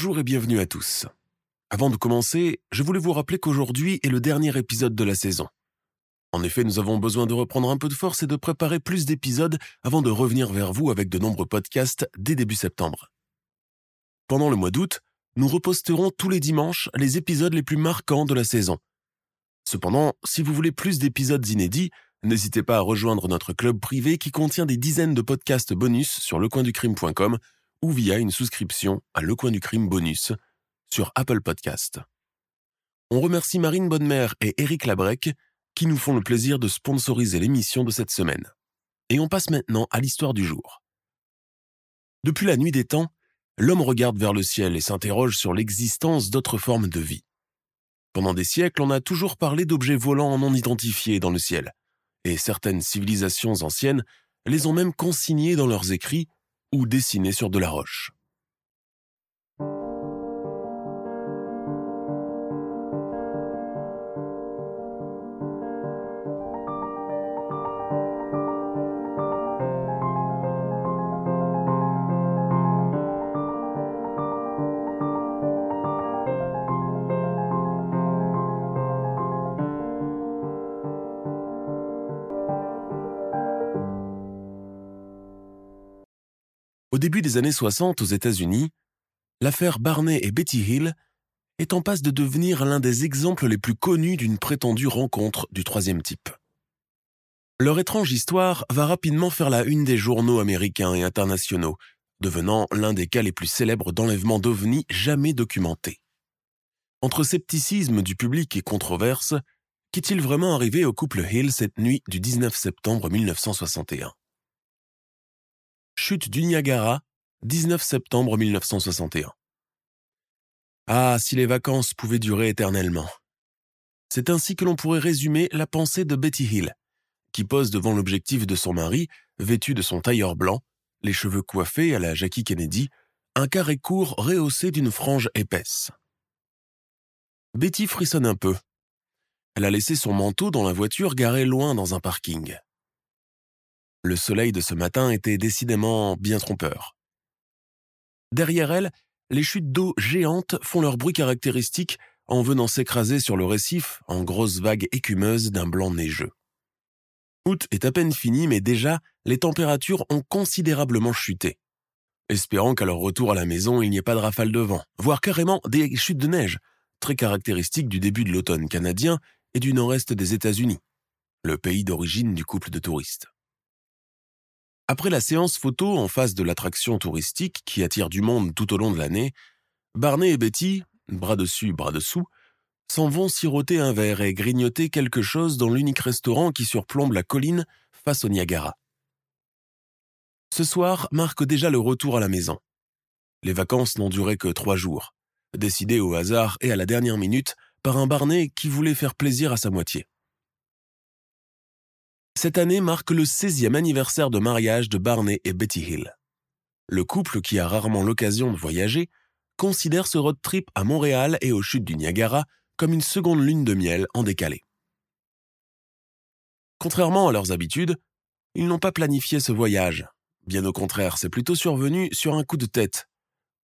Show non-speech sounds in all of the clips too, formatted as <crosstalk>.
Bonjour et bienvenue à tous. Avant de commencer, je voulais vous rappeler qu'aujourd'hui est le dernier épisode de la saison. En effet, nous avons besoin de reprendre un peu de force et de préparer plus d'épisodes avant de revenir vers vous avec de nombreux podcasts dès début septembre. Pendant le mois d'août, nous reposterons tous les dimanches les épisodes les plus marquants de la saison. Cependant, si vous voulez plus d'épisodes inédits, n'hésitez pas à rejoindre notre club privé qui contient des dizaines de podcasts bonus sur lecoinducrime.com ou via une souscription à Le Coin du Crime Bonus sur Apple Podcast. On remercie Marine Bonnemère et Eric Labrec qui nous font le plaisir de sponsoriser l'émission de cette semaine. Et on passe maintenant à l'histoire du jour. Depuis la nuit des temps, l'homme regarde vers le ciel et s'interroge sur l'existence d'autres formes de vie. Pendant des siècles, on a toujours parlé d'objets volants non identifiés dans le ciel, et certaines civilisations anciennes les ont même consignés dans leurs écrits ou dessinés sur de la roche. Au début des années 60 aux États-Unis, l'affaire Barney et Betty Hill est en passe de devenir l'un des exemples les plus connus d'une prétendue rencontre du troisième type. Leur étrange histoire va rapidement faire la une des journaux américains et internationaux, devenant l'un des cas les plus célèbres d'enlèvement d'ovnis jamais documentés. Entre scepticisme du public et controverse, qu'est-il vraiment arrivé au couple Hill cette nuit du 19 septembre 1961 Chute du Niagara, 19 septembre 1961. Ah, si les vacances pouvaient durer éternellement. C'est ainsi que l'on pourrait résumer la pensée de Betty Hill, qui pose devant l'objectif de son mari, vêtu de son tailleur blanc, les cheveux coiffés à la Jackie Kennedy, un carré court rehaussé d'une frange épaisse. Betty frissonne un peu. Elle a laissé son manteau dans la voiture garée loin dans un parking. Le soleil de ce matin était décidément bien trompeur. Derrière elle, les chutes d'eau géantes font leur bruit caractéristique en venant s'écraser sur le récif en grosses vagues écumeuses d'un blanc neigeux. Août est à peine fini, mais déjà, les températures ont considérablement chuté. Espérant qu'à leur retour à la maison, il n'y ait pas de rafale de vent, voire carrément des chutes de neige, très caractéristiques du début de l'automne canadien et du nord-est des États-Unis, le pays d'origine du couple de touristes. Après la séance photo en face de l'attraction touristique qui attire du monde tout au long de l'année, Barney et Betty, bras dessus, bras dessous, s'en vont siroter un verre et grignoter quelque chose dans l'unique restaurant qui surplombe la colline face au Niagara. Ce soir marque déjà le retour à la maison. Les vacances n'ont duré que trois jours, décidées au hasard et à la dernière minute par un Barney qui voulait faire plaisir à sa moitié. Cette année marque le 16e anniversaire de mariage de Barney et Betty Hill. Le couple, qui a rarement l'occasion de voyager, considère ce road trip à Montréal et aux chutes du Niagara comme une seconde lune de miel en décalé. Contrairement à leurs habitudes, ils n'ont pas planifié ce voyage. Bien au contraire, c'est plutôt survenu sur un coup de tête,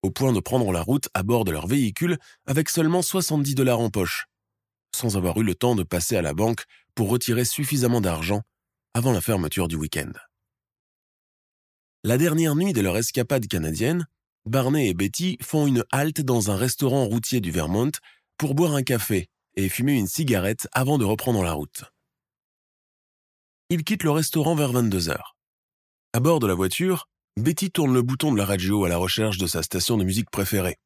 au point de prendre la route à bord de leur véhicule avec seulement 70 dollars en poche, sans avoir eu le temps de passer à la banque pour retirer suffisamment d'argent avant la fermeture du week-end. La dernière nuit de leur escapade canadienne, Barney et Betty font une halte dans un restaurant routier du Vermont pour boire un café et fumer une cigarette avant de reprendre la route. Ils quittent le restaurant vers 22 heures. À bord de la voiture, Betty tourne le bouton de la radio à la recherche de sa station de musique préférée.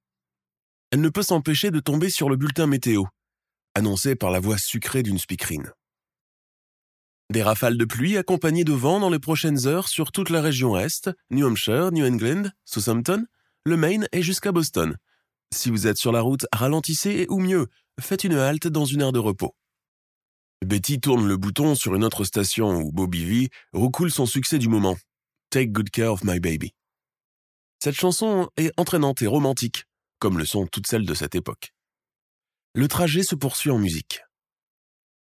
elle ne peut s'empêcher de tomber sur le bulletin météo, annoncé par la voix sucrée d'une speakerine. Des rafales de pluie accompagnées de vent dans les prochaines heures sur toute la région Est, New Hampshire, New England, Southampton, le Maine et jusqu'à Boston. Si vous êtes sur la route, ralentissez et ou mieux, faites une halte dans une aire de repos. Betty tourne le bouton sur une autre station où Bobby V recoule son succès du moment. Take good care of my baby. Cette chanson est entraînante et romantique, comme le sont toutes celles de cette époque. Le trajet se poursuit en musique.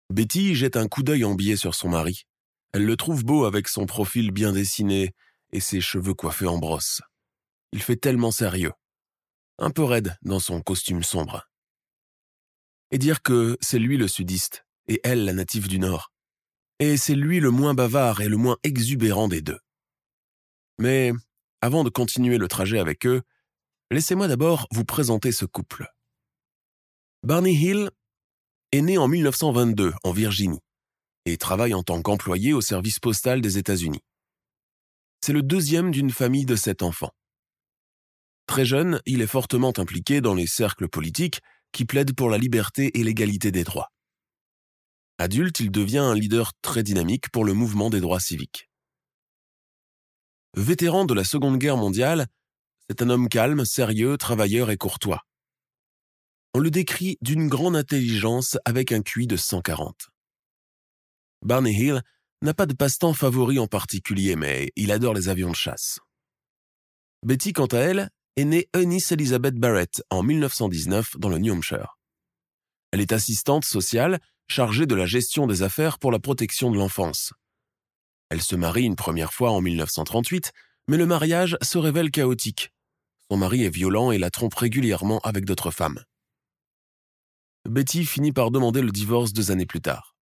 Betty jette un coup d'œil embillé sur son mari. Elle le trouve beau avec son profil bien dessiné et ses cheveux coiffés en brosse. Il fait tellement sérieux. Un peu raide dans son costume sombre. Et dire que c'est lui le sudiste et elle la native du Nord. Et c'est lui le moins bavard et le moins exubérant des deux. Mais avant de continuer le trajet avec eux, laissez-moi d'abord vous présenter ce couple. Barney Hill est né en 1922 en Virginie et travaille en tant qu'employé au service postal des États-Unis. C'est le deuxième d'une famille de sept enfants. Très jeune, il est fortement impliqué dans les cercles politiques qui plaident pour la liberté et l'égalité des droits. Adulte, il devient un leader très dynamique pour le mouvement des droits civiques. Vétéran de la Seconde Guerre mondiale, c'est un homme calme, sérieux, travailleur et courtois. On le décrit d'une grande intelligence avec un QI de 140. Barney Hill n'a pas de passe-temps favori en particulier, mais il adore les avions de chasse. Betty, quant à elle, est née Eunice Elizabeth Barrett en 1919 dans le New Hampshire. Elle est assistante sociale chargée de la gestion des affaires pour la protection de l'enfance. Elle se marie une première fois en 1938, mais le mariage se révèle chaotique. Son mari est violent et la trompe régulièrement avec d'autres femmes. Betty finit par demander le divorce deux années plus tard.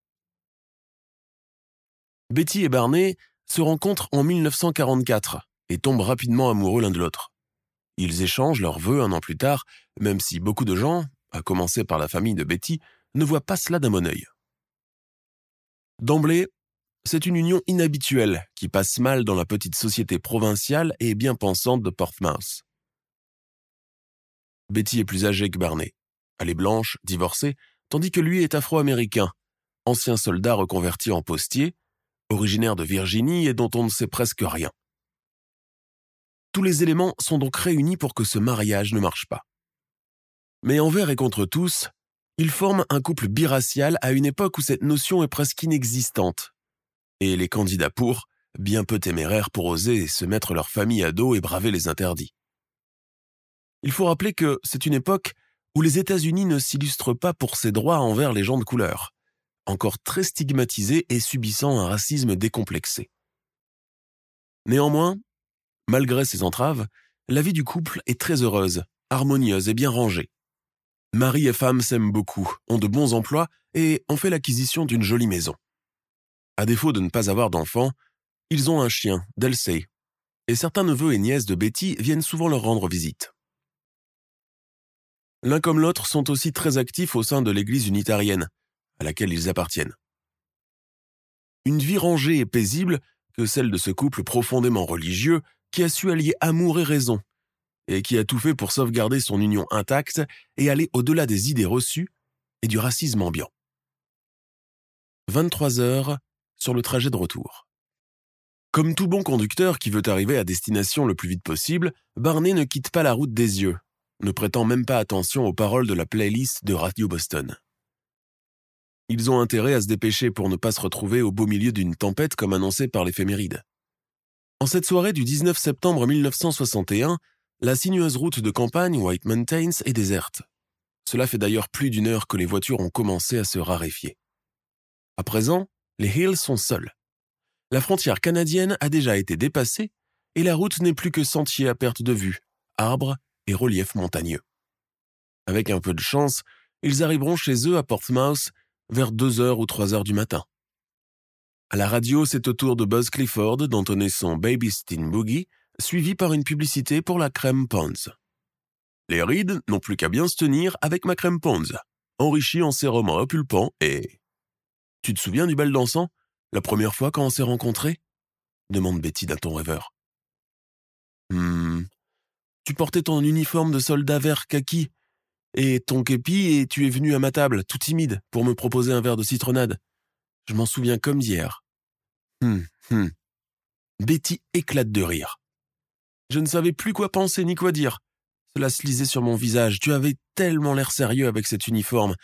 Betty et Barney se rencontrent en 1944 et tombent rapidement amoureux l'un de l'autre. Ils échangent leurs vœux un an plus tard, même si beaucoup de gens, à commencer par la famille de Betty, ne voient pas cela d'un bon œil. D'emblée, c'est une union inhabituelle qui passe mal dans la petite société provinciale et bien pensante de Portsmouth. Betty est plus âgée que Barney. Elle est blanche, divorcée, tandis que lui est afro-américain, ancien soldat reconverti en postier, originaire de Virginie et dont on ne sait presque rien. Tous les éléments sont donc réunis pour que ce mariage ne marche pas. Mais envers et contre tous, ils forment un couple biracial à une époque où cette notion est presque inexistante et les candidats pour, bien peu téméraires pour oser se mettre leur famille à dos et braver les interdits. Il faut rappeler que c'est une époque où les États-Unis ne s'illustrent pas pour ses droits envers les gens de couleur, encore très stigmatisés et subissant un racisme décomplexé. Néanmoins, malgré ces entraves, la vie du couple est très heureuse, harmonieuse et bien rangée. Mari et femme s'aiment beaucoup, ont de bons emplois et ont fait l'acquisition d'une jolie maison. À défaut de ne pas avoir d'enfants, ils ont un chien, Delsey, et certains neveux et nièces de Betty viennent souvent leur rendre visite. L'un comme l'autre sont aussi très actifs au sein de l'Église unitarienne, à laquelle ils appartiennent. Une vie rangée et paisible que celle de ce couple profondément religieux qui a su allier amour et raison, et qui a tout fait pour sauvegarder son union intacte et aller au-delà des idées reçues et du racisme ambiant. 23 heures, sur le trajet de retour. Comme tout bon conducteur qui veut arriver à destination le plus vite possible, Barney ne quitte pas la route des yeux, ne prêtant même pas attention aux paroles de la playlist de Radio Boston. Ils ont intérêt à se dépêcher pour ne pas se retrouver au beau milieu d'une tempête comme annoncé par l'éphéméride. En cette soirée du 19 septembre 1961, la sinueuse route de campagne White Mountains est déserte. Cela fait d'ailleurs plus d'une heure que les voitures ont commencé à se raréfier. À présent, les Hills sont seuls. La frontière canadienne a déjà été dépassée et la route n'est plus que sentier à perte de vue, arbres et reliefs montagneux. Avec un peu de chance, ils arriveront chez eux à Portsmouth vers 2 heures ou 3 heures du matin. À la radio, c'est au tour de Buzz Clifford d'entonner son Baby Steen Boogie, suivi par une publicité pour la crème Pond's. Les rides n'ont plus qu'à bien se tenir avec ma crème Pond's, enrichie en sérum repulpant et tu te souviens du bal dansant? La première fois quand on s'est rencontrés? demande Betty d'un ton rêveur. Hmm. Tu portais ton uniforme de soldat vert kaki Et ton képi, et tu es venu à ma table, tout timide, pour me proposer un verre de citronnade. Je m'en souviens comme d'hier. Hum, hum. Betty éclate de rire. Je ne savais plus quoi penser ni quoi dire. Cela se lisait sur mon visage. Tu avais tellement l'air sérieux avec cet uniforme.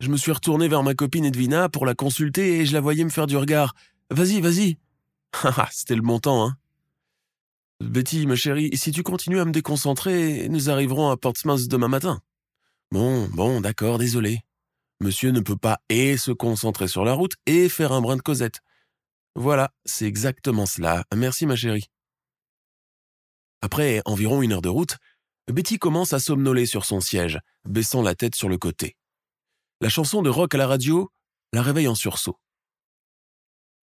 Je me suis retourné vers ma copine Edwina pour la consulter et je la voyais me faire du regard. Vas-y, vas-y. <laughs> C'était le bon temps, hein. Betty, ma chérie, si tu continues à me déconcentrer, nous arriverons à Portsmouth demain matin. Bon, bon, d'accord, désolé. Monsieur ne peut pas et se concentrer sur la route et faire un brin de causette. Voilà, c'est exactement cela. Merci, ma chérie. Après environ une heure de route, Betty commence à somnoler sur son siège, baissant la tête sur le côté. La chanson de rock à la radio la réveille en sursaut.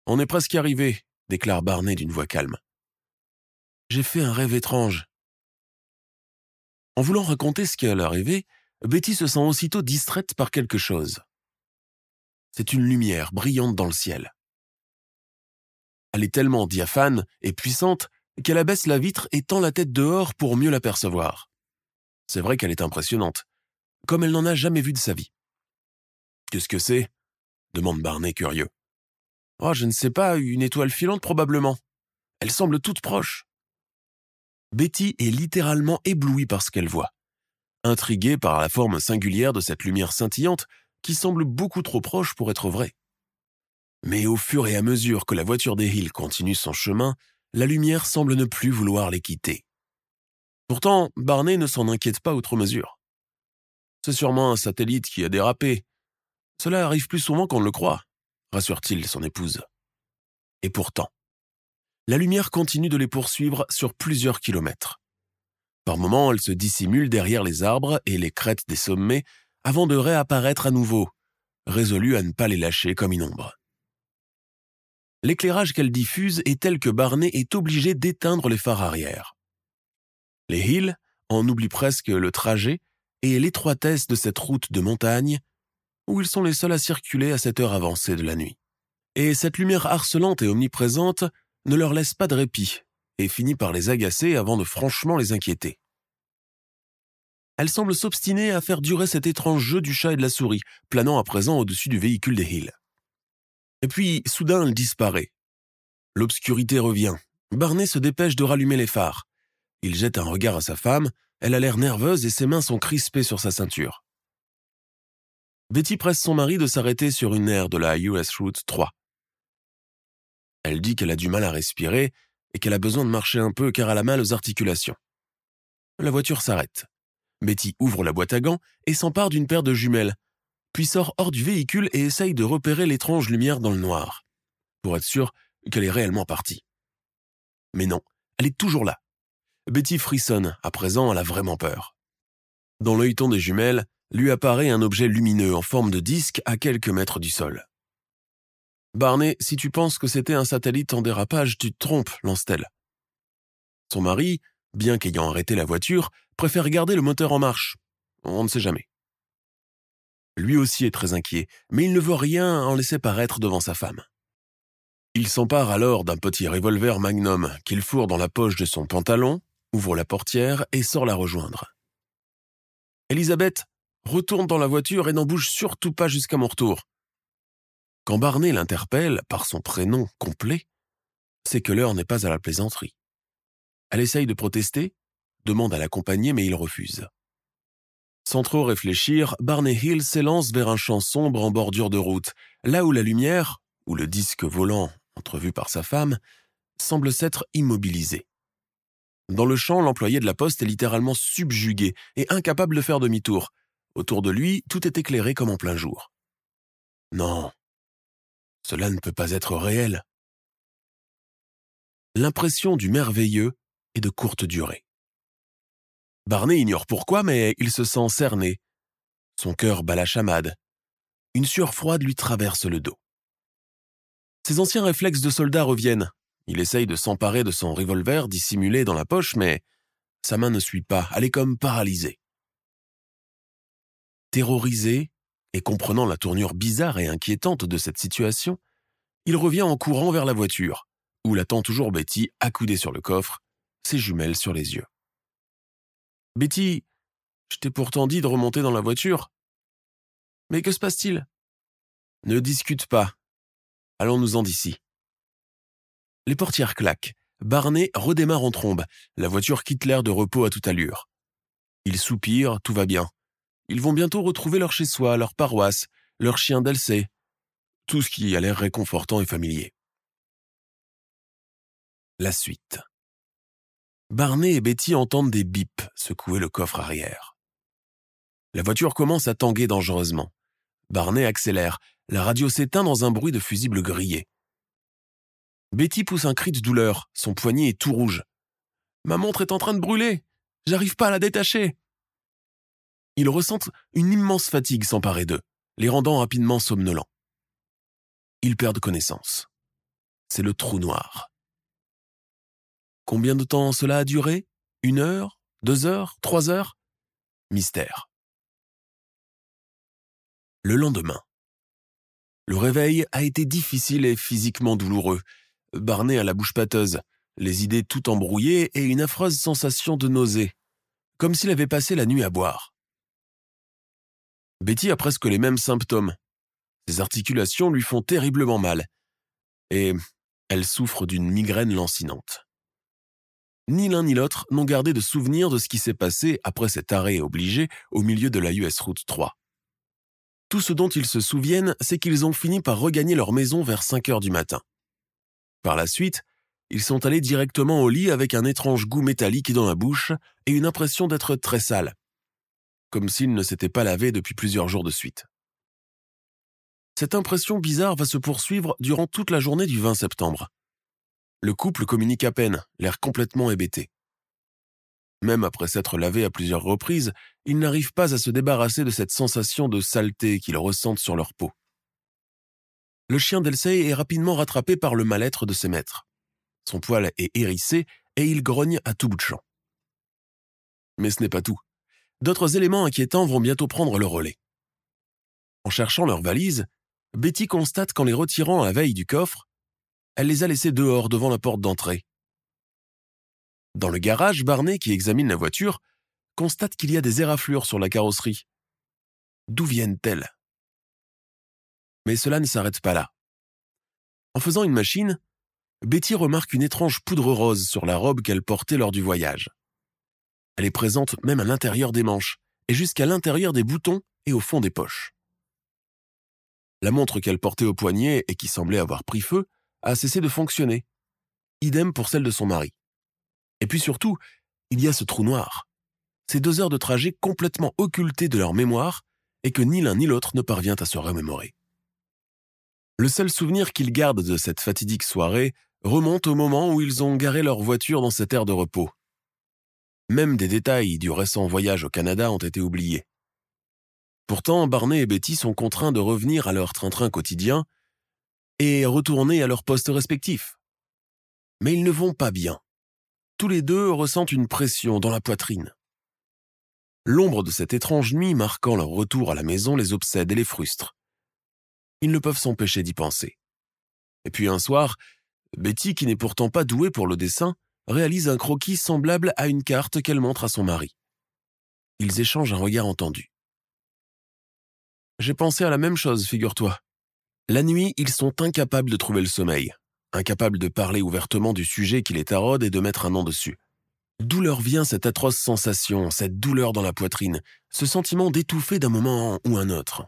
On est presque arrivé, déclare Barney d'une voix calme. J'ai fait un rêve étrange. En voulant raconter ce qui allait arriver, Betty se sent aussitôt distraite par quelque chose. C'est une lumière brillante dans le ciel. Elle est tellement diaphane et puissante qu'elle abaisse la vitre et tend la tête dehors pour mieux l'apercevoir. C'est vrai qu'elle est impressionnante, comme elle n'en a jamais vu de sa vie. Qu'est-ce que c'est? demande Barney curieux. Oh, je ne sais pas, une étoile filante probablement. Elle semble toute proche. Betty est littéralement éblouie par ce qu'elle voit, intriguée par la forme singulière de cette lumière scintillante qui semble beaucoup trop proche pour être vraie. Mais au fur et à mesure que la voiture des Hills continue son chemin, la lumière semble ne plus vouloir les quitter. Pourtant, Barney ne s'en inquiète pas outre mesure. C'est sûrement un satellite qui a dérapé. Cela arrive plus souvent qu'on ne le croit, rassure-t-il son épouse. Et pourtant, la lumière continue de les poursuivre sur plusieurs kilomètres. Par moments, elle se dissimule derrière les arbres et les crêtes des sommets avant de réapparaître à nouveau, résolue à ne pas les lâcher comme une ombre l'éclairage qu'elle diffuse est tel que Barney est obligé d'éteindre les phares arrière. Les Hills en oublient presque le trajet et l'étroitesse de cette route de montagne où ils sont les seuls à circuler à cette heure avancée de la nuit. Et cette lumière harcelante et omniprésente ne leur laisse pas de répit et finit par les agacer avant de franchement les inquiéter. Elle semble s'obstiner à faire durer cet étrange jeu du chat et de la souris, planant à présent au-dessus du véhicule des Hills. Et puis, soudain, elle disparaît. L'obscurité revient. Barney se dépêche de rallumer les phares. Il jette un regard à sa femme, elle a l'air nerveuse et ses mains sont crispées sur sa ceinture. Betty presse son mari de s'arrêter sur une aire de la US Route 3. Elle dit qu'elle a du mal à respirer et qu'elle a besoin de marcher un peu car elle a mal aux articulations. La voiture s'arrête. Betty ouvre la boîte à gants et s'empare d'une paire de jumelles, puis sort hors du véhicule et essaye de repérer l'étrange lumière dans le noir, pour être sûr qu'elle est réellement partie. Mais non, elle est toujours là. Betty frissonne, à présent elle a vraiment peur. Dans l'œilleton des jumelles, lui apparaît un objet lumineux en forme de disque à quelques mètres du sol. Barney, si tu penses que c'était un satellite en dérapage, tu te trompes, lance-t-elle. Son mari, bien qu'ayant arrêté la voiture, préfère garder le moteur en marche. On ne sait jamais. Lui aussi est très inquiet, mais il ne veut rien en laisser paraître devant sa femme. Il s'empare alors d'un petit revolver magnum qu'il fourre dans la poche de son pantalon, ouvre la portière et sort la rejoindre. Elisabeth retourne dans la voiture et n'en bouge surtout pas jusqu'à mon retour. Quand Barney l'interpelle par son prénom complet, c'est que l'heure n'est pas à la plaisanterie. Elle essaye de protester, demande à l'accompagner mais il refuse. Sans trop réfléchir, Barney Hill s'élance vers un champ sombre en bordure de route, là où la lumière, ou le disque volant entrevu par sa femme, semble s'être immobilisé. Dans le champ, l'employé de la poste est littéralement subjugué et incapable de faire demi-tour. Autour de lui, tout est éclairé comme en plein jour. Non, cela ne peut pas être réel. L'impression du merveilleux est de courte durée. Barney ignore pourquoi, mais il se sent cerné. Son cœur bat la chamade. Une sueur froide lui traverse le dos. Ses anciens réflexes de soldat reviennent. Il essaye de s'emparer de son revolver dissimulé dans la poche, mais sa main ne suit pas, elle est comme paralysée. Terrorisé, et comprenant la tournure bizarre et inquiétante de cette situation, il revient en courant vers la voiture, où l'attend toujours Betty accoudée sur le coffre, ses jumelles sur les yeux. Betty, Je t'ai pourtant dit de remonter dans la voiture. Mais que se passe-t-il? Ne discute pas. Allons-nous-en d'ici. Les portières claquent. Barney redémarre en trombe. La voiture quitte l'air de repos à toute allure. Ils soupirent, tout va bien. Ils vont bientôt retrouver leur chez-soi, leur paroisse, leur chien d'Elsey. Tout ce qui a l'air réconfortant et familier. La suite. Barney et Betty entendent des bips secouer le coffre arrière. La voiture commence à tanguer dangereusement. Barney accélère. La radio s'éteint dans un bruit de fusible grillé. Betty pousse un cri de douleur. Son poignet est tout rouge. Ma montre est en train de brûler. J'arrive pas à la détacher. Ils ressentent une immense fatigue s'emparer d'eux, les rendant rapidement somnolents. Ils perdent connaissance. C'est le trou noir. Combien de temps cela a duré? Une heure? Deux heures? Trois heures? Mystère. Le lendemain. Le réveil a été difficile et physiquement douloureux. Barney a la bouche pâteuse, les idées tout embrouillées et une affreuse sensation de nausée, comme s'il avait passé la nuit à boire. Betty a presque les mêmes symptômes. Ses articulations lui font terriblement mal, et elle souffre d'une migraine lancinante. Ni l'un ni l'autre n'ont gardé de souvenir de ce qui s'est passé après cet arrêt obligé au milieu de la US Route 3. Tout ce dont ils se souviennent, c'est qu'ils ont fini par regagner leur maison vers 5 heures du matin. Par la suite, ils sont allés directement au lit avec un étrange goût métallique dans la bouche et une impression d'être très sales, comme s'ils ne s'étaient pas lavés depuis plusieurs jours de suite. Cette impression bizarre va se poursuivre durant toute la journée du 20 septembre. Le couple communique à peine, l'air complètement hébété. Même après s'être lavé à plusieurs reprises, ils n'arrivent pas à se débarrasser de cette sensation de saleté qu'ils ressentent sur leur peau le chien d'Elsey est rapidement rattrapé par le mal-être de ses maîtres. Son poil est hérissé et il grogne à tout bout de champ. Mais ce n'est pas tout. D'autres éléments inquiétants vont bientôt prendre le relais. En cherchant leurs valises, Betty constate qu'en les retirant à veille du coffre, elle les a laissés dehors devant la porte d'entrée. Dans le garage, Barney, qui examine la voiture, constate qu'il y a des éraflures sur la carrosserie. D'où viennent-elles? Mais cela ne s'arrête pas là. En faisant une machine, Betty remarque une étrange poudre rose sur la robe qu'elle portait lors du voyage. Elle est présente même à l'intérieur des manches, et jusqu'à l'intérieur des boutons et au fond des poches. La montre qu'elle portait au poignet et qui semblait avoir pris feu a cessé de fonctionner. Idem pour celle de son mari. Et puis surtout, il y a ce trou noir. Ces deux heures de trajet complètement occultées de leur mémoire et que ni l'un ni l'autre ne parvient à se remémorer. Le seul souvenir qu'ils gardent de cette fatidique soirée remonte au moment où ils ont garé leur voiture dans cette aire de repos. Même des détails du récent voyage au Canada ont été oubliés. Pourtant, Barney et Betty sont contraints de revenir à leur train-train quotidien et retourner à leur poste respectif. Mais ils ne vont pas bien. Tous les deux ressentent une pression dans la poitrine. L'ombre de cette étrange nuit marquant leur retour à la maison les obsède et les frustre ils ne peuvent s'empêcher d'y penser. Et puis un soir, Betty, qui n'est pourtant pas douée pour le dessin, réalise un croquis semblable à une carte qu'elle montre à son mari. Ils échangent un regard entendu. J'ai pensé à la même chose, figure-toi. La nuit, ils sont incapables de trouver le sommeil, incapables de parler ouvertement du sujet qui les taraude et de mettre un nom dessus. D'où leur vient cette atroce sensation, cette douleur dans la poitrine, ce sentiment d'étouffer d'un moment ou un autre?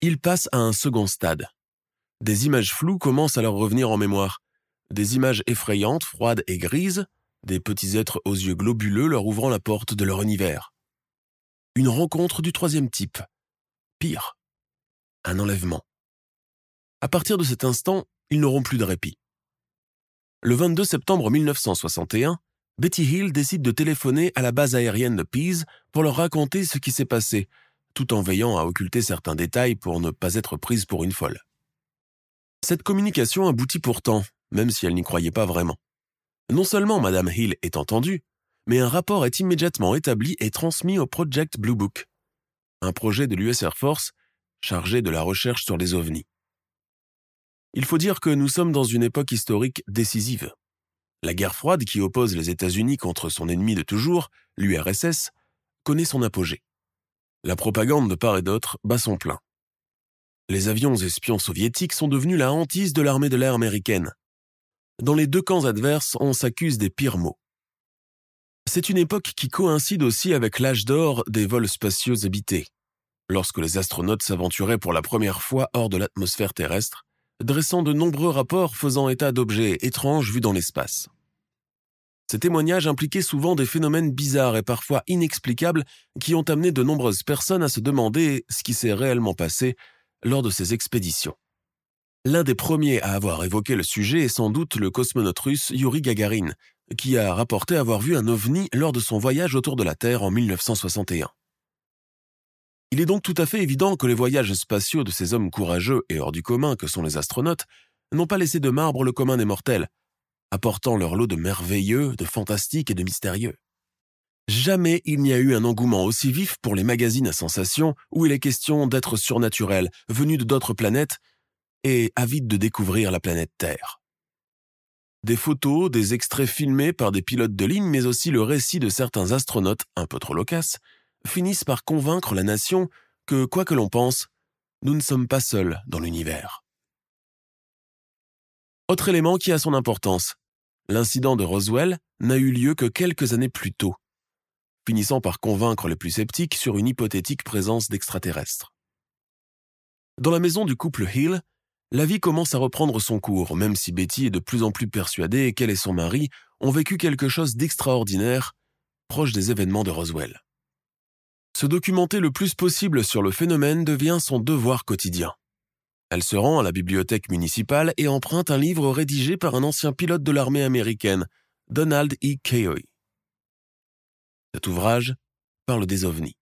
Ils passent à un second stade. Des images floues commencent à leur revenir en mémoire. Des images effrayantes, froides et grises, des petits êtres aux yeux globuleux leur ouvrant la porte de leur univers. Une rencontre du troisième type. Pire. Un enlèvement. À partir de cet instant, ils n'auront plus de répit. Le 22 septembre 1961, Betty Hill décide de téléphoner à la base aérienne de Pease pour leur raconter ce qui s'est passé tout en veillant à occulter certains détails pour ne pas être prise pour une folle. Cette communication aboutit pourtant, même si elle n'y croyait pas vraiment. Non seulement Madame Hill est entendue, mais un rapport est immédiatement établi et transmis au Project Blue Book, un projet de l'US Air Force chargé de la recherche sur les ovnis. Il faut dire que nous sommes dans une époque historique décisive. La guerre froide qui oppose les États-Unis contre son ennemi de toujours, l'URSS, connaît son apogée. La propagande de part et d'autre bat son plein. Les avions espions soviétiques sont devenus la hantise de l'armée de l'air américaine. Dans les deux camps adverses, on s'accuse des pires maux. C'est une époque qui coïncide aussi avec l'âge d'or des vols spatiaux habités, lorsque les astronautes s'aventuraient pour la première fois hors de l'atmosphère terrestre, dressant de nombreux rapports faisant état d'objets étranges vus dans l'espace. Ces témoignages impliquaient souvent des phénomènes bizarres et parfois inexplicables qui ont amené de nombreuses personnes à se demander ce qui s'est réellement passé lors de ces expéditions. L'un des premiers à avoir évoqué le sujet est sans doute le cosmonaute russe Yuri Gagarin, qui a rapporté avoir vu un ovni lors de son voyage autour de la Terre en 1961. Il est donc tout à fait évident que les voyages spatiaux de ces hommes courageux et hors du commun que sont les astronautes n'ont pas laissé de marbre le commun des mortels, apportant leur lot de merveilleux, de fantastiques et de mystérieux. Jamais il n'y a eu un engouement aussi vif pour les magazines à sensations où il est question d'êtres surnaturels, venus de d'autres planètes, et avides de découvrir la planète Terre. Des photos, des extraits filmés par des pilotes de ligne, mais aussi le récit de certains astronautes, un peu trop loquaces, finissent par convaincre la nation que, quoi que l'on pense, nous ne sommes pas seuls dans l'univers. Autre élément qui a son importance, l'incident de Roswell n'a eu lieu que quelques années plus tôt, finissant par convaincre les plus sceptiques sur une hypothétique présence d'extraterrestres. Dans la maison du couple Hill, la vie commence à reprendre son cours, même si Betty est de plus en plus persuadée qu'elle et son mari ont vécu quelque chose d'extraordinaire proche des événements de Roswell. Se documenter le plus possible sur le phénomène devient son devoir quotidien. Elle se rend à la bibliothèque municipale et emprunte un livre rédigé par un ancien pilote de l'armée américaine, Donald E. Kayoe. Cet ouvrage parle des ovnis.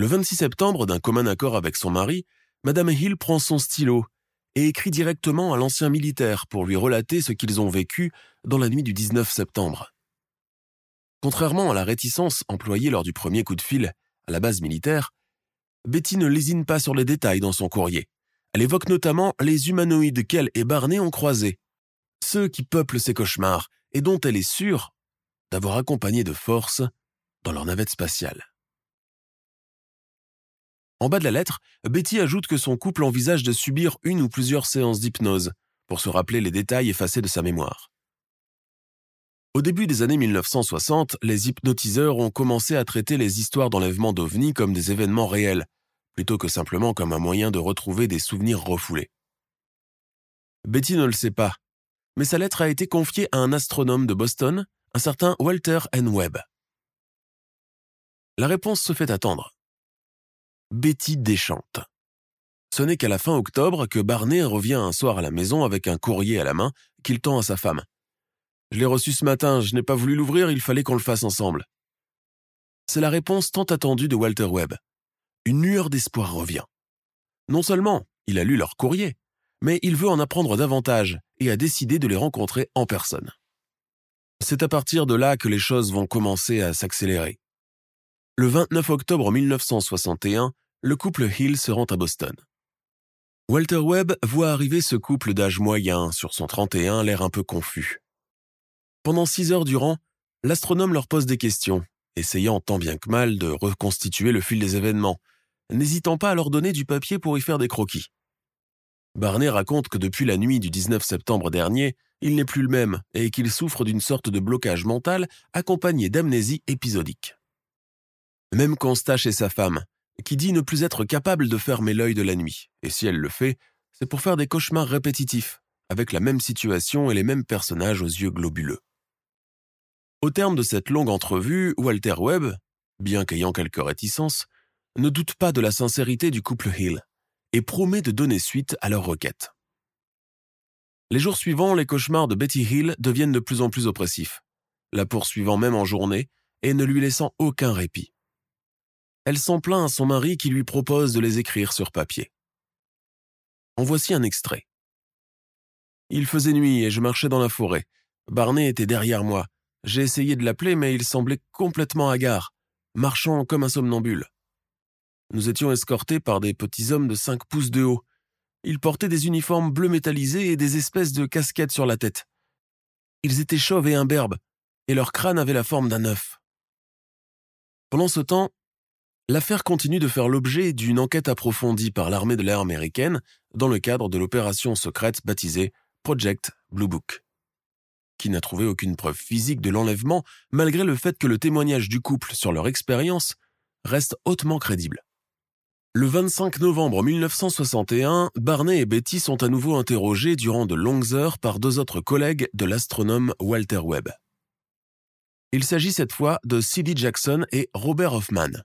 Le 26 septembre, d'un commun accord avec son mari, Madame Hill prend son stylo et écrit directement à l'ancien militaire pour lui relater ce qu'ils ont vécu dans la nuit du 19 septembre. Contrairement à la réticence employée lors du premier coup de fil à la base militaire, Betty ne lésine pas sur les détails dans son courrier. Elle évoque notamment les humanoïdes qu'elle et Barney ont croisés, ceux qui peuplent ses cauchemars et dont elle est sûre d'avoir accompagné de force dans leur navette spatiale. En bas de la lettre, Betty ajoute que son couple envisage de subir une ou plusieurs séances d'hypnose pour se rappeler les détails effacés de sa mémoire. Au début des années 1960, les hypnotiseurs ont commencé à traiter les histoires d'enlèvement d'ovnis comme des événements réels, plutôt que simplement comme un moyen de retrouver des souvenirs refoulés. Betty ne le sait pas, mais sa lettre a été confiée à un astronome de Boston, un certain Walter N. Webb. La réponse se fait attendre. Betty déchante. Ce n'est qu'à la fin octobre que Barney revient un soir à la maison avec un courrier à la main qu'il tend à sa femme. Je l'ai reçu ce matin, je n'ai pas voulu l'ouvrir, il fallait qu'on le fasse ensemble. C'est la réponse tant attendue de Walter Webb. Une lueur d'espoir revient. Non seulement il a lu leur courrier, mais il veut en apprendre davantage et a décidé de les rencontrer en personne. C'est à partir de là que les choses vont commencer à s'accélérer. Le 29 octobre 1961, le couple Hill se rend à Boston. Walter Webb voit arriver ce couple d'âge moyen, sur son 31, l'air un peu confus. Pendant six heures durant, l'astronome leur pose des questions, essayant tant bien que mal de reconstituer le fil des événements, n'hésitant pas à leur donner du papier pour y faire des croquis. Barney raconte que depuis la nuit du 19 septembre dernier, il n'est plus le même et qu'il souffre d'une sorte de blocage mental accompagné d'amnésie épisodique. Même constat chez sa femme, qui dit ne plus être capable de fermer l'œil de la nuit, et si elle le fait, c'est pour faire des cauchemars répétitifs, avec la même situation et les mêmes personnages aux yeux globuleux. Au terme de cette longue entrevue, Walter Webb, bien qu'ayant quelques réticences, ne doute pas de la sincérité du couple Hill et promet de donner suite à leur requête. Les jours suivants, les cauchemars de Betty Hill deviennent de plus en plus oppressifs, la poursuivant même en journée et ne lui laissant aucun répit. Elle s'en plaint à son mari qui lui propose de les écrire sur papier. En voici un extrait. Il faisait nuit et je marchais dans la forêt. Barney était derrière moi. J'ai essayé de l'appeler mais il semblait complètement hagard, marchant comme un somnambule. Nous étions escortés par des petits hommes de cinq pouces de haut. Ils portaient des uniformes bleus métallisés et des espèces de casquettes sur la tête. Ils étaient chauves et imberbes, et leur crâne avait la forme d'un œuf. Pendant ce temps, l'affaire continue de faire l'objet d'une enquête approfondie par l'armée de l'air américaine dans le cadre de l'opération secrète baptisée Project Blue Book, qui n'a trouvé aucune preuve physique de l'enlèvement malgré le fait que le témoignage du couple sur leur expérience reste hautement crédible. Le 25 novembre 1961, Barney et Betty sont à nouveau interrogés durant de longues heures par deux autres collègues de l'astronome Walter Webb. Il s'agit cette fois de C.D. Jackson et Robert Hoffman.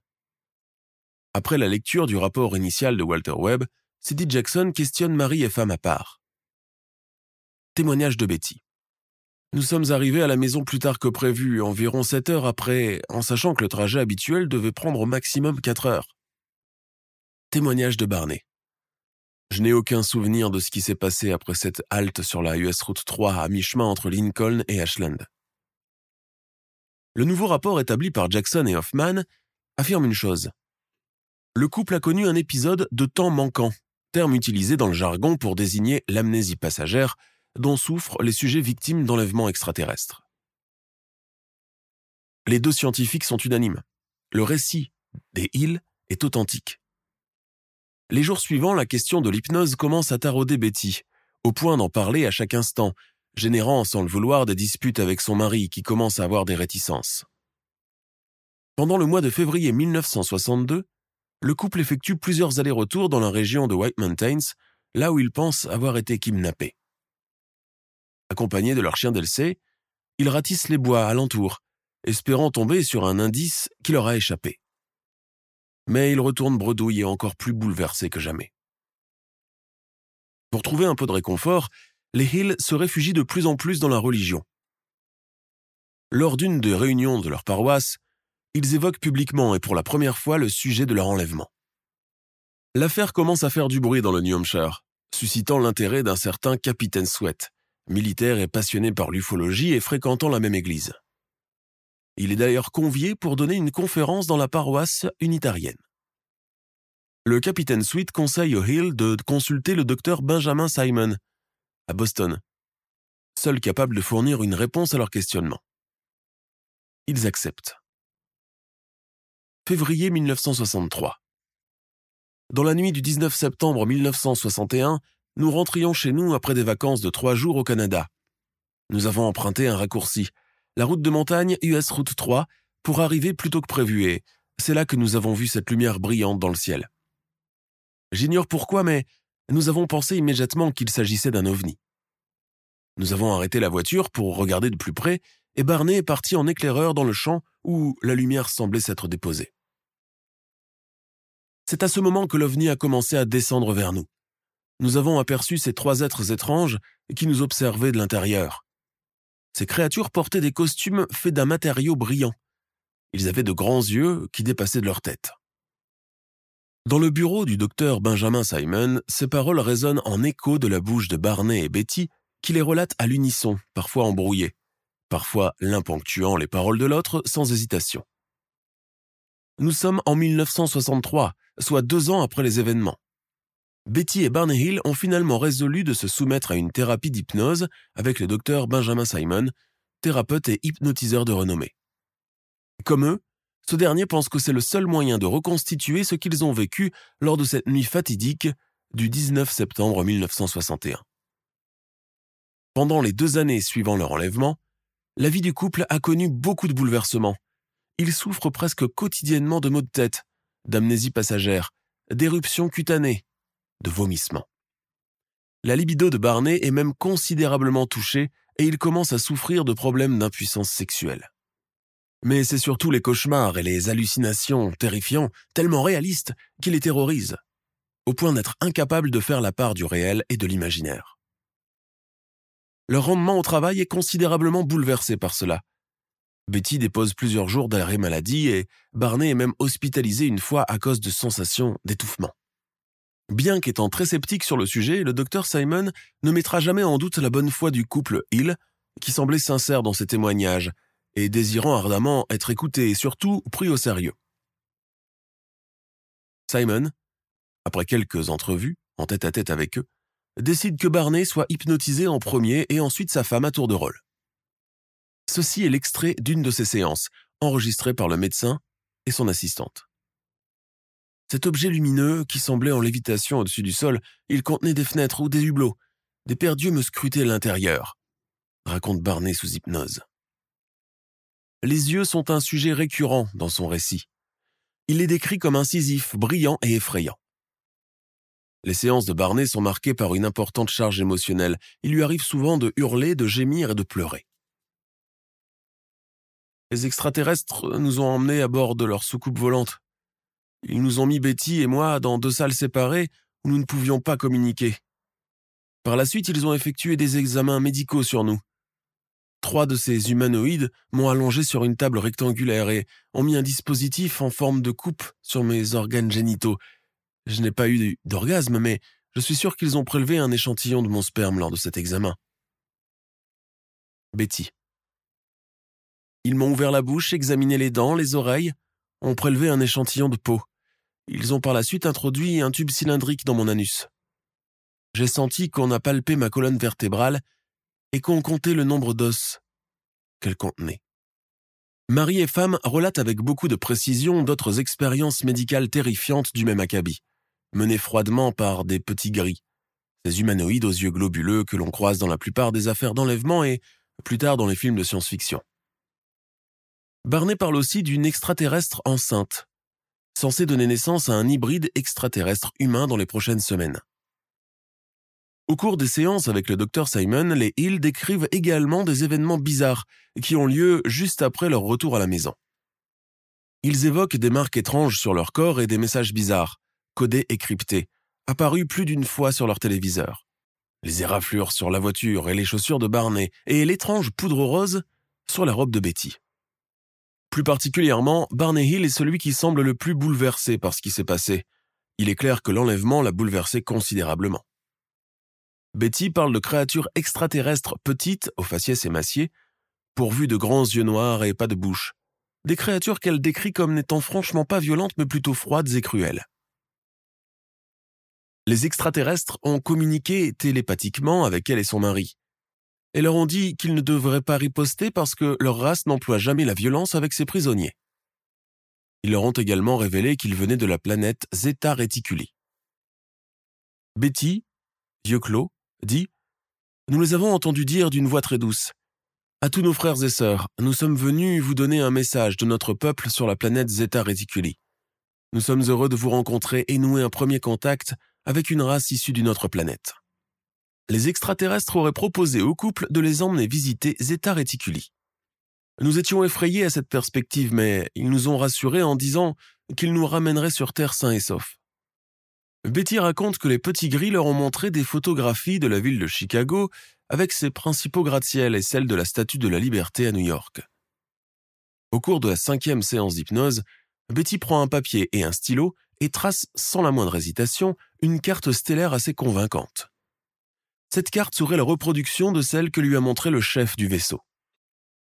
Après la lecture du rapport initial de Walter Webb, C.D. Jackson questionne mari et femme à part. Témoignage de Betty. Nous sommes arrivés à la maison plus tard que prévu, environ 7 heures après, en sachant que le trajet habituel devait prendre au maximum 4 heures. Témoignage de Barney. Je n'ai aucun souvenir de ce qui s'est passé après cette halte sur la US Route 3 à mi-chemin entre Lincoln et Ashland. Le nouveau rapport établi par Jackson et Hoffman affirme une chose. Le couple a connu un épisode de temps manquant, terme utilisé dans le jargon pour désigner l'amnésie passagère dont souffrent les sujets victimes d'enlèvements extraterrestres. Les deux scientifiques sont unanimes. Le récit des Hills est authentique. Les jours suivants, la question de l'hypnose commence à tarauder Betty, au point d'en parler à chaque instant, générant sans le vouloir des disputes avec son mari qui commence à avoir des réticences. Pendant le mois de février 1962, le couple effectue plusieurs allers-retours dans la région de White Mountains, là où ils pensent avoir été kidnappés. Accompagnés de leur chien d'Elcé, ils ratissent les bois alentour, espérant tomber sur un indice qui leur a échappé. Mais ils retournent bredouilles et encore plus bouleversés que jamais. Pour trouver un peu de réconfort, les Hills se réfugient de plus en plus dans la religion. Lors d'une des réunions de leur paroisse, ils évoquent publiquement et pour la première fois le sujet de leur enlèvement. L'affaire commence à faire du bruit dans le New Hampshire, suscitant l'intérêt d'un certain capitaine Sweat, militaire et passionné par l'ufologie et fréquentant la même église. Il est d'ailleurs convié pour donner une conférence dans la paroisse unitarienne. Le capitaine Sweet conseille aux Hill de consulter le docteur Benjamin Simon, à Boston, seul capable de fournir une réponse à leur questionnement. Ils acceptent. Février 1963. Dans la nuit du 19 septembre 1961, nous rentrions chez nous après des vacances de trois jours au Canada. Nous avons emprunté un raccourci, la route de montagne US Route 3, pour arriver plus tôt que prévu et c'est là que nous avons vu cette lumière brillante dans le ciel. J'ignore pourquoi, mais nous avons pensé immédiatement qu'il s'agissait d'un ovni. Nous avons arrêté la voiture pour regarder de plus près, et Barney est parti en éclaireur dans le champ où la lumière semblait s'être déposée. C'est à ce moment que l'ovni a commencé à descendre vers nous. Nous avons aperçu ces trois êtres étranges qui nous observaient de l'intérieur. Ces créatures portaient des costumes faits d'un matériau brillant. Ils avaient de grands yeux qui dépassaient de leur tête. Dans le bureau du docteur Benjamin Simon, ces paroles résonnent en écho de la bouche de Barney et Betty, qui les relatent à l'unisson, parfois embrouillés, parfois l'un ponctuant les paroles de l'autre sans hésitation. Nous sommes en 1963, soit deux ans après les événements. Betty et Barney Hill ont finalement résolu de se soumettre à une thérapie d'hypnose avec le docteur Benjamin Simon, thérapeute et hypnotiseur de renommée. Comme eux, ce dernier pense que c'est le seul moyen de reconstituer ce qu'ils ont vécu lors de cette nuit fatidique du 19 septembre 1961. Pendant les deux années suivant leur enlèvement, la vie du couple a connu beaucoup de bouleversements. Ils souffrent presque quotidiennement de maux de tête, d'amnésie passagère, d'éruptions cutanées, de vomissements. La libido de Barney est même considérablement touchée et il commence à souffrir de problèmes d'impuissance sexuelle. Mais c'est surtout les cauchemars et les hallucinations terrifiants, tellement réalistes, qui les terrorisent, au point d'être incapables de faire la part du réel et de l'imaginaire. Leur rendement au travail est considérablement bouleversé par cela. Betty dépose plusieurs jours d'arrêt maladie et Barney est même hospitalisé une fois à cause de sensations d'étouffement. Bien qu'étant très sceptique sur le sujet, le docteur Simon ne mettra jamais en doute la bonne foi du couple Hill, qui semblait sincère dans ses témoignages, et désirant ardemment être écouté et surtout pris au sérieux. Simon, après quelques entrevues, en tête à tête avec eux, décide que Barney soit hypnotisé en premier et ensuite sa femme à tour de rôle. Ceci est l'extrait d'une de ces séances, enregistrée par le médecin et son assistante. Cet objet lumineux, qui semblait en lévitation au-dessus du sol, il contenait des fenêtres ou des hublots. Des paires d'yeux me scrutaient l'intérieur, raconte Barney sous hypnose. Les yeux sont un sujet récurrent dans son récit. Il les décrit comme incisifs, brillants et effrayants. Les séances de Barney sont marquées par une importante charge émotionnelle. Il lui arrive souvent de hurler, de gémir et de pleurer. Les extraterrestres nous ont emmenés à bord de leur soucoupe volante. Ils nous ont mis Betty et moi dans deux salles séparées où nous ne pouvions pas communiquer. Par la suite, ils ont effectué des examens médicaux sur nous. Trois de ces humanoïdes m'ont allongé sur une table rectangulaire et ont mis un dispositif en forme de coupe sur mes organes génitaux. Je n'ai pas eu d'orgasme, mais je suis sûr qu'ils ont prélevé un échantillon de mon sperme lors de cet examen. Betty. Ils m'ont ouvert la bouche, examiné les dents, les oreilles, ont prélevé un échantillon de peau. Ils ont par la suite introduit un tube cylindrique dans mon anus. J'ai senti qu'on a palpé ma colonne vertébrale et qu'on comptait le nombre d'os qu'elle contenait. Marie et femme relatent avec beaucoup de précision d'autres expériences médicales terrifiantes du même acabit, menées froidement par des petits gris, ces humanoïdes aux yeux globuleux que l'on croise dans la plupart des affaires d'enlèvement et plus tard dans les films de science-fiction. Barney parle aussi d'une extraterrestre enceinte, censée donner naissance à un hybride extraterrestre humain dans les prochaines semaines. Au cours des séances avec le docteur Simon, les Hill décrivent également des événements bizarres qui ont lieu juste après leur retour à la maison. Ils évoquent des marques étranges sur leur corps et des messages bizarres, codés et cryptés, apparus plus d'une fois sur leur téléviseur. Les éraflures sur la voiture et les chaussures de Barney et l'étrange poudre rose sur la robe de Betty. Plus particulièrement, Barney Hill est celui qui semble le plus bouleversé par ce qui s'est passé. Il est clair que l'enlèvement l'a bouleversé considérablement. Betty parle de créatures extraterrestres petites, aux faciès émaciés, pourvues de grands yeux noirs et pas de bouche. Des créatures qu'elle décrit comme n'étant franchement pas violentes mais plutôt froides et cruelles. Les extraterrestres ont communiqué télépathiquement avec elle et son mari et leur ont dit qu'ils ne devraient pas riposter parce que leur race n'emploie jamais la violence avec ses prisonniers. Ils leur ont également révélé qu'ils venaient de la planète Zeta Reticuli. Betty, yeux clos, dit Nous les avons entendus dire d'une voix très douce. À tous nos frères et sœurs, nous sommes venus vous donner un message de notre peuple sur la planète Zeta Reticuli. Nous sommes heureux de vous rencontrer et nouer un premier contact avec une race issue d'une autre planète les extraterrestres auraient proposé au couple de les emmener visiter Zeta Reticuli. Nous étions effrayés à cette perspective, mais ils nous ont rassurés en disant qu'ils nous ramèneraient sur Terre sains et saufs. Betty raconte que les petits gris leur ont montré des photographies de la ville de Chicago avec ses principaux gratte-ciels et celles de la Statue de la Liberté à New York. Au cours de la cinquième séance d'hypnose, Betty prend un papier et un stylo et trace sans la moindre hésitation une carte stellaire assez convaincante. Cette carte serait la reproduction de celle que lui a montrée le chef du vaisseau.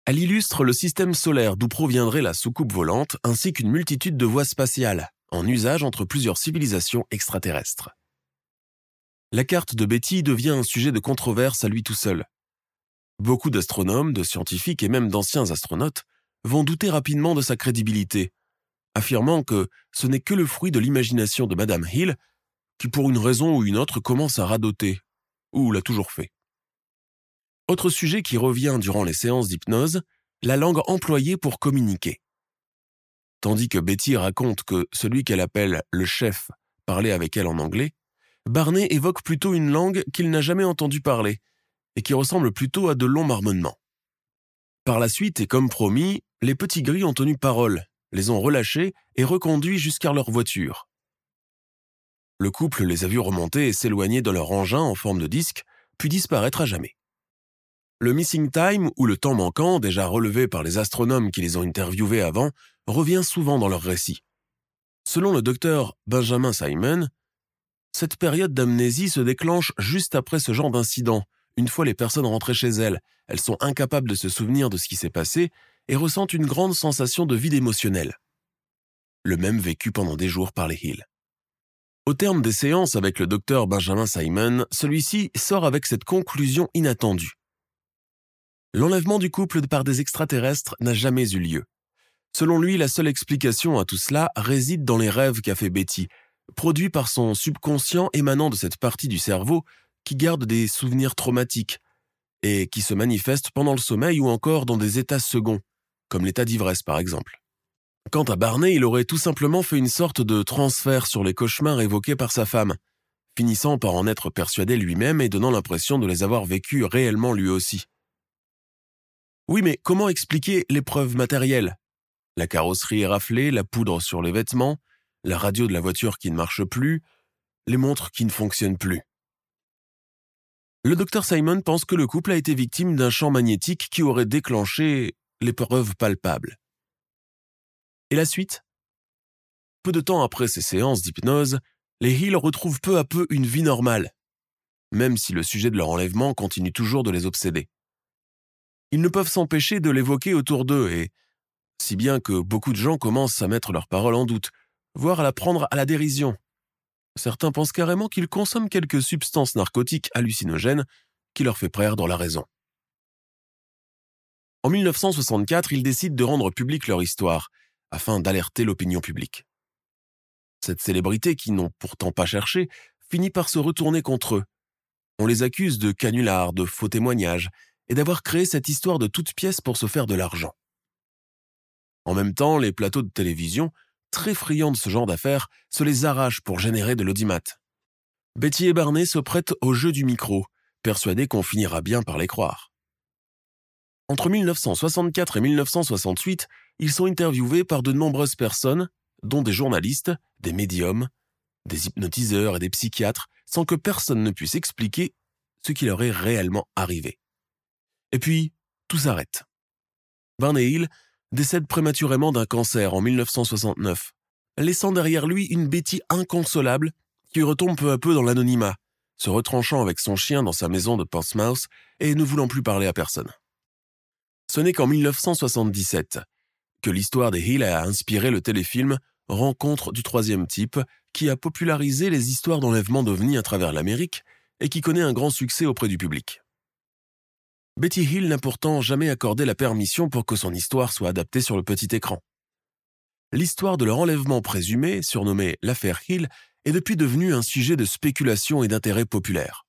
Elle illustre le système solaire d'où proviendrait la soucoupe volante ainsi qu'une multitude de voies spatiales, en usage entre plusieurs civilisations extraterrestres. La carte de Betty devient un sujet de controverse à lui tout seul. Beaucoup d'astronomes, de scientifiques et même d'anciens astronautes vont douter rapidement de sa crédibilité, affirmant que ce n'est que le fruit de l'imagination de Madame Hill qui, pour une raison ou une autre, commence à radoter ou l'a toujours fait. Autre sujet qui revient durant les séances d'hypnose, la langue employée pour communiquer. Tandis que Betty raconte que celui qu'elle appelle le chef parlait avec elle en anglais, Barney évoque plutôt une langue qu'il n'a jamais entendu parler et qui ressemble plutôt à de longs marmonnements. Par la suite, et comme promis, les petits gris ont tenu parole, les ont relâchés et reconduits jusqu'à leur voiture. Le couple les a vus remonter et s'éloigner de leur engin en forme de disque, puis disparaître à jamais. Le missing time, ou le temps manquant, déjà relevé par les astronomes qui les ont interviewés avant, revient souvent dans leurs récits. Selon le docteur Benjamin Simon, cette période d'amnésie se déclenche juste après ce genre d'incident. Une fois les personnes rentrées chez elles, elles sont incapables de se souvenir de ce qui s'est passé et ressentent une grande sensation de vide émotionnel. Le même vécu pendant des jours par les Hills. Au terme des séances avec le docteur Benjamin Simon, celui-ci sort avec cette conclusion inattendue. L'enlèvement du couple par des extraterrestres n'a jamais eu lieu. Selon lui, la seule explication à tout cela réside dans les rêves qu'a fait Betty, produits par son subconscient émanant de cette partie du cerveau qui garde des souvenirs traumatiques et qui se manifestent pendant le sommeil ou encore dans des états seconds, comme l'état d'ivresse par exemple. Quant à Barney, il aurait tout simplement fait une sorte de transfert sur les cauchemars évoqués par sa femme, finissant par en être persuadé lui-même et donnant l'impression de les avoir vécus réellement lui aussi. Oui, mais comment expliquer l'épreuve matérielle? La carrosserie raflée, la poudre sur les vêtements, la radio de la voiture qui ne marche plus, les montres qui ne fonctionnent plus. Le docteur Simon pense que le couple a été victime d'un champ magnétique qui aurait déclenché l'épreuve palpable. Et la suite? Peu de temps après ces séances d'hypnose, les Hill retrouvent peu à peu une vie normale, même si le sujet de leur enlèvement continue toujours de les obséder. Ils ne peuvent s'empêcher de l'évoquer autour d'eux et, si bien que beaucoup de gens commencent à mettre leurs paroles en doute, voire à la prendre à la dérision. Certains pensent carrément qu'ils consomment quelques substances narcotiques hallucinogènes qui leur fait perdre la raison. En 1964, ils décident de rendre publique leur histoire, afin d'alerter l'opinion publique. Cette célébrité qui n'ont pourtant pas cherché finit par se retourner contre eux. On les accuse de canulars, de faux témoignages, et d'avoir créé cette histoire de toutes pièces pour se faire de l'argent. En même temps, les plateaux de télévision, très friands de ce genre d'affaires, se les arrachent pour générer de l'audimat. Betty et Barney se prêtent au jeu du micro, persuadés qu'on finira bien par les croire. Entre 1964 et 1968, ils sont interviewés par de nombreuses personnes, dont des journalistes, des médiums, des hypnotiseurs et des psychiatres, sans que personne ne puisse expliquer ce qui leur est réellement arrivé. Et puis, tout s'arrête. Barney Hill décède prématurément d'un cancer en 1969, laissant derrière lui une Betty inconsolable qui retombe peu à peu dans l'anonymat, se retranchant avec son chien dans sa maison de Portsmouth et ne voulant plus parler à personne. Ce n'est qu'en 1977 que l'histoire des Hill a inspiré le téléfilm Rencontre du troisième type, qui a popularisé les histoires d'enlèvement d'ovnis à travers l'Amérique et qui connaît un grand succès auprès du public. Betty Hill n'a pourtant jamais accordé la permission pour que son histoire soit adaptée sur le petit écran. L'histoire de leur enlèvement présumé, surnommée l'affaire Hill, est depuis devenue un sujet de spéculation et d'intérêt populaire.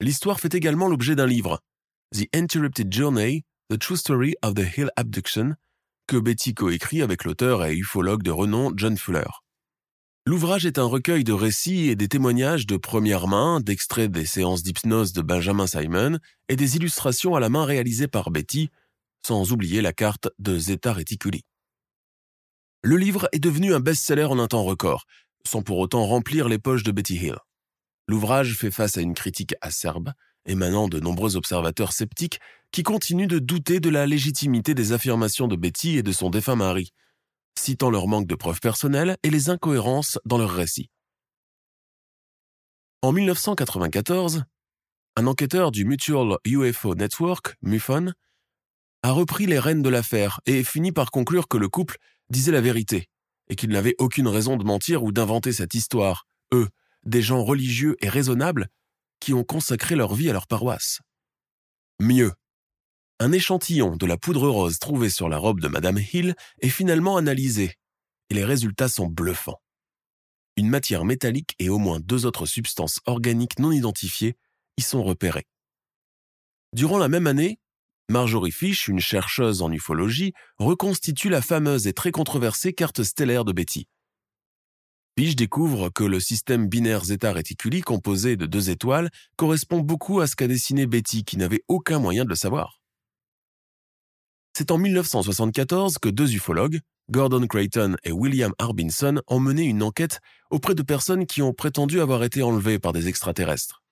L'histoire fait également l'objet d'un livre, The Interrupted Journey, The True Story of the Hill Abduction, que Betty coécrit avec l'auteur et ufologue de renom John Fuller. L'ouvrage est un recueil de récits et des témoignages de première main, d'extraits des séances d'hypnose de Benjamin Simon et des illustrations à la main réalisées par Betty, sans oublier la carte de Zeta Reticuli. Le livre est devenu un best-seller en un temps record, sans pour autant remplir les poches de Betty Hill. L'ouvrage fait face à une critique acerbe, émanant de nombreux observateurs sceptiques qui continuent de douter de la légitimité des affirmations de Betty et de son défunt mari, citant leur manque de preuves personnelles et les incohérences dans leurs récits. En 1994, un enquêteur du Mutual UFO Network, MUFON, a repris les rênes de l'affaire et finit par conclure que le couple disait la vérité et qu'ils n'avaient aucune raison de mentir ou d'inventer cette histoire, eux, des gens religieux et raisonnables qui ont consacré leur vie à leur paroisse. Mieux, un échantillon de la poudre rose trouvée sur la robe de Madame Hill est finalement analysé, et les résultats sont bluffants. Une matière métallique et au moins deux autres substances organiques non identifiées y sont repérées. Durant la même année, Marjorie Fish, une chercheuse en ufologie, reconstitue la fameuse et très controversée carte stellaire de Betty. Fish découvre que le système binaire Zeta Reticuli composé de deux étoiles correspond beaucoup à ce qu'a dessiné Betty qui n'avait aucun moyen de le savoir. C'est en 1974 que deux ufologues, Gordon Creighton et William Harbinson, ont mené une enquête auprès de personnes qui ont prétendu avoir été enlevées par des extraterrestres.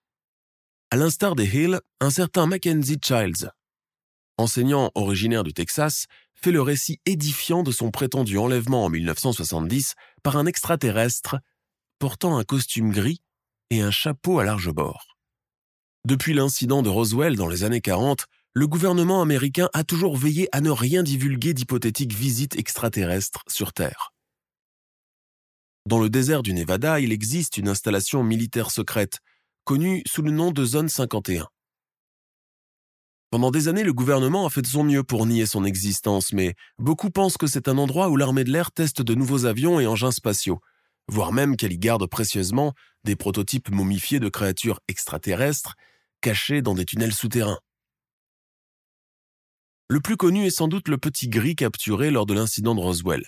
À l'instar des Hill, un certain Mackenzie Childs, enseignant originaire du Texas, fait le récit édifiant de son prétendu enlèvement en 1970 par un extraterrestre portant un costume gris et un chapeau à large bord. Depuis l'incident de Roswell dans les années 40, le gouvernement américain a toujours veillé à ne rien divulguer d'hypothétiques visites extraterrestres sur Terre. Dans le désert du Nevada, il existe une installation militaire secrète, connue sous le nom de Zone 51. Pendant des années, le gouvernement a fait de son mieux pour nier son existence, mais beaucoup pensent que c'est un endroit où l'armée de l'air teste de nouveaux avions et engins spatiaux, voire même qu'elle y garde précieusement des prototypes momifiés de créatures extraterrestres cachés dans des tunnels souterrains. Le plus connu est sans doute le petit gris capturé lors de l'incident de Roswell.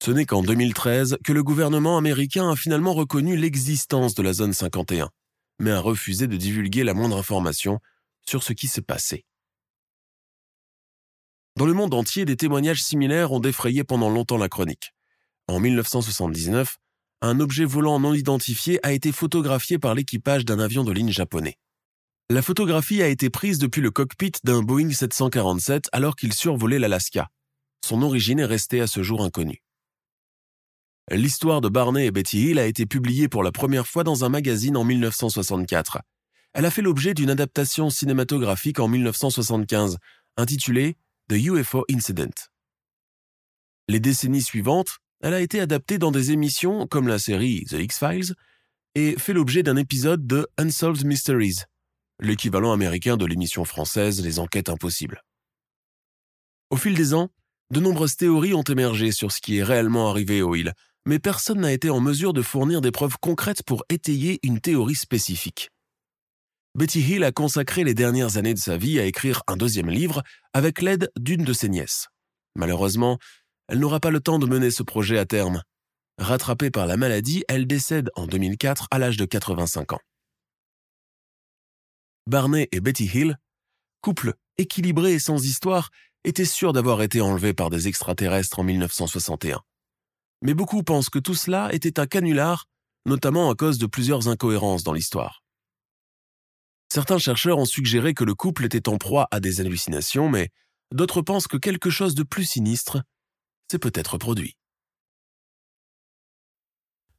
Ce n'est qu'en 2013 que le gouvernement américain a finalement reconnu l'existence de la zone 51, mais a refusé de divulguer la moindre information sur ce qui s'est passé. Dans le monde entier, des témoignages similaires ont défrayé pendant longtemps la chronique. En 1979, un objet volant non identifié a été photographié par l'équipage d'un avion de ligne japonais. La photographie a été prise depuis le cockpit d'un Boeing 747 alors qu'il survolait l'Alaska. Son origine est restée à ce jour inconnue. L'histoire de Barney et Betty Hill a été publiée pour la première fois dans un magazine en 1964. Elle a fait l'objet d'une adaptation cinématographique en 1975, intitulée The UFO Incident. Les décennies suivantes, elle a été adaptée dans des émissions comme la série The X-Files et fait l'objet d'un épisode de Unsolved Mysteries, l'équivalent américain de l'émission française Les Enquêtes Impossibles. Au fil des ans, de nombreuses théories ont émergé sur ce qui est réellement arrivé au Hill, mais personne n'a été en mesure de fournir des preuves concrètes pour étayer une théorie spécifique. Betty Hill a consacré les dernières années de sa vie à écrire un deuxième livre avec l'aide d'une de ses nièces. Malheureusement, elle n'aura pas le temps de mener ce projet à terme. Rattrapée par la maladie, elle décède en 2004 à l'âge de 85 ans. Barney et Betty Hill, couple équilibré et sans histoire, étaient sûrs d'avoir été enlevés par des extraterrestres en 1961 mais beaucoup pensent que tout cela était un canular, notamment à cause de plusieurs incohérences dans l'histoire. Certains chercheurs ont suggéré que le couple était en proie à des hallucinations, mais d'autres pensent que quelque chose de plus sinistre s'est peut-être produit.